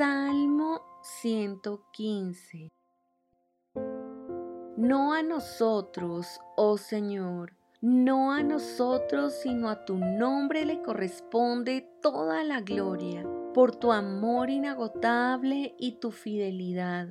Salmo 115 No a nosotros, oh Señor, no a nosotros, sino a tu nombre le corresponde toda la gloria, por tu amor inagotable y tu fidelidad.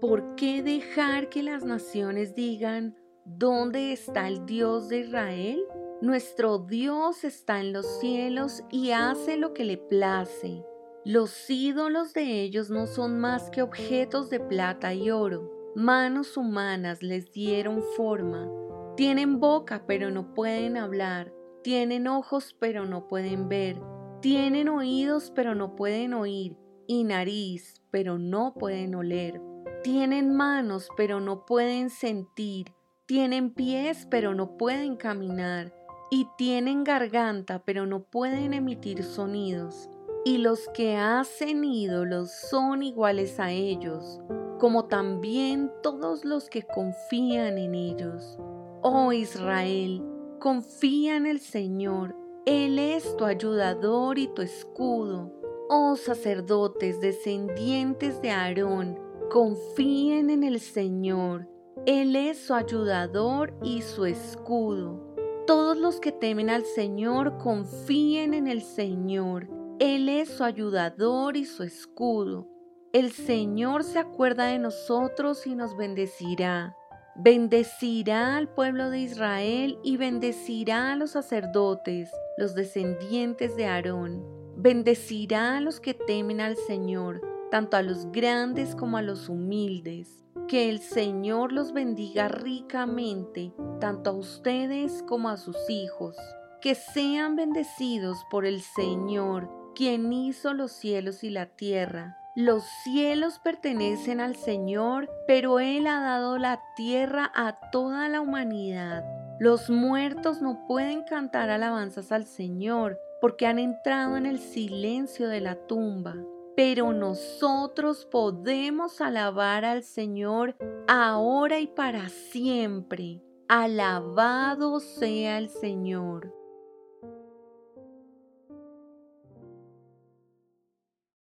¿Por qué dejar que las naciones digan, ¿dónde está el Dios de Israel? Nuestro Dios está en los cielos y hace lo que le place. Los ídolos de ellos no son más que objetos de plata y oro. Manos humanas les dieron forma. Tienen boca pero no pueden hablar. Tienen ojos pero no pueden ver. Tienen oídos pero no pueden oír. Y nariz pero no pueden oler. Tienen manos pero no pueden sentir. Tienen pies pero no pueden caminar y tienen garganta, pero no pueden emitir sonidos. Y los que hacen ídolos son iguales a ellos, como también todos los que confían en ellos. Oh Israel, confía en el Señor, Él es tu ayudador y tu escudo. Oh sacerdotes descendientes de Aarón, confíen en el Señor, Él es su ayudador y su escudo. Todos los que temen al Señor confíen en el Señor. Él es su ayudador y su escudo. El Señor se acuerda de nosotros y nos bendecirá. Bendecirá al pueblo de Israel y bendecirá a los sacerdotes, los descendientes de Aarón. Bendecirá a los que temen al Señor, tanto a los grandes como a los humildes. Que el Señor los bendiga ricamente, tanto a ustedes como a sus hijos. Que sean bendecidos por el Señor, quien hizo los cielos y la tierra. Los cielos pertenecen al Señor, pero Él ha dado la tierra a toda la humanidad. Los muertos no pueden cantar alabanzas al Señor, porque han entrado en el silencio de la tumba pero nosotros podemos alabar al Señor ahora y para siempre. Alabado sea el Señor.